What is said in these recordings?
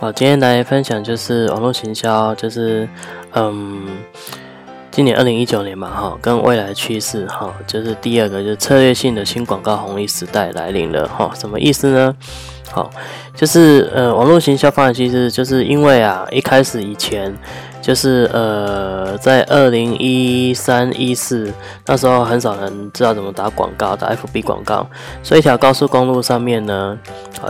好，今天来分享就是网络行销，就是嗯，今年二零一九年嘛，哈，跟未来趋势，哈，就是第二个就是策略性的新广告红利时代来临了，哈，什么意思呢？好，就是呃，网络行销方案其实就是因为啊，一开始以前。就是呃，在二零一三一四那时候，很少人知道怎么打广告，打 FB 广告。所以一条高速公路上面呢，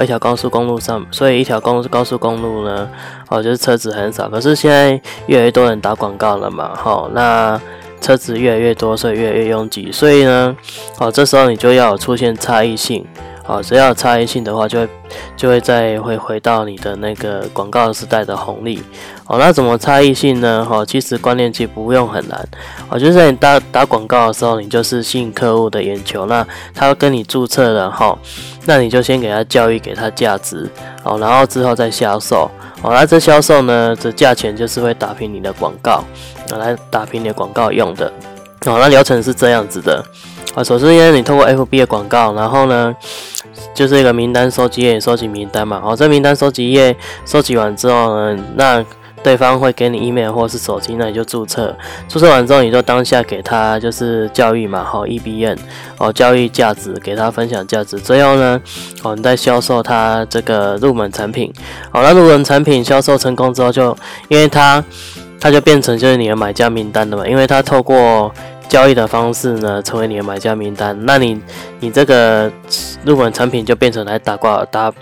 一条高速公路上，所以一条公高速公路呢，哦，就是车子很少。可是现在越来越多人打广告了嘛，好，那车子越来越多，所以越来越拥挤。所以呢，哦，这时候你就要出现差异性。好，只要有差异性的话，就会就会再会回到你的那个广告时代的红利。哦，那怎么差异性呢？哈，其实观念其实不用很难。哦，就是在你打打广告的时候，你就是吸引客户的眼球。那他跟你注册了哈，那你就先给他教育，给他价值。哦，然后之后再销售。哦，那这销售呢，这价钱就是会打平你的广告，来打平你的广告用的。哦，那流程是这样子的。啊，首先，你通过 FB 的广告，然后呢，就是一个名单收集页，收集名单嘛。好，这名单收集页收集完之后呢，那对方会给你 email 或是手机，那你就注册。注册完之后，你就当下给他就是教育嘛，好 EBN 哦，教育价值，给他分享价值。最后呢，哦，你再销售他这个入门产品。好，那入门产品销售成功之后，就因为他他就变成就是你的买家名单的嘛，因为他透过交易的方式呢，成为你的买家名单，那你你这个入门产品就变成来打挂打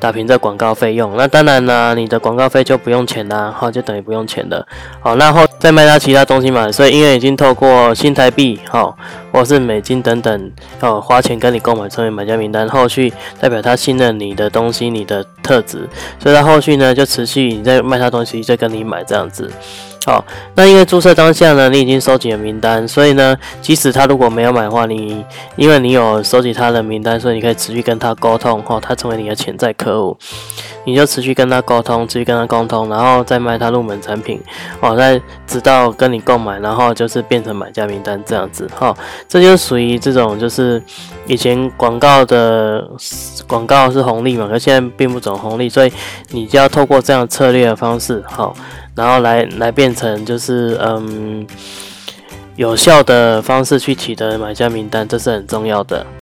打平这广告费用。那当然呢，你的广告费就不用钱啦，哈，就等于不用钱的。好，那后再卖他其他东西嘛，所以因为已经透过新台币，哈，或是美金等等，哦，花钱跟你购买成为买家名单，后续代表他信任你的东西，你的特质，所以他后续呢就持续你在卖他东西，再跟你买这样子。好，那因为注册当下呢，你已经收集了名单，所以呢，即使他如果没有买的话，你因为你有收集他的名单，所以你可以持续跟他沟通，哈，他成为你的潜在客户，你就持续跟他沟通，持续跟他沟通，然后再卖他入门产品，哦，再直到跟你购买，然后就是变成买家名单这样子，哈，这就属于这种就是以前广告的广告是红利嘛，可现在并不走红利，所以你就要透过这样策略的方式，好。然后来来变成就是嗯有效的方式去取得买家名单，这是很重要的。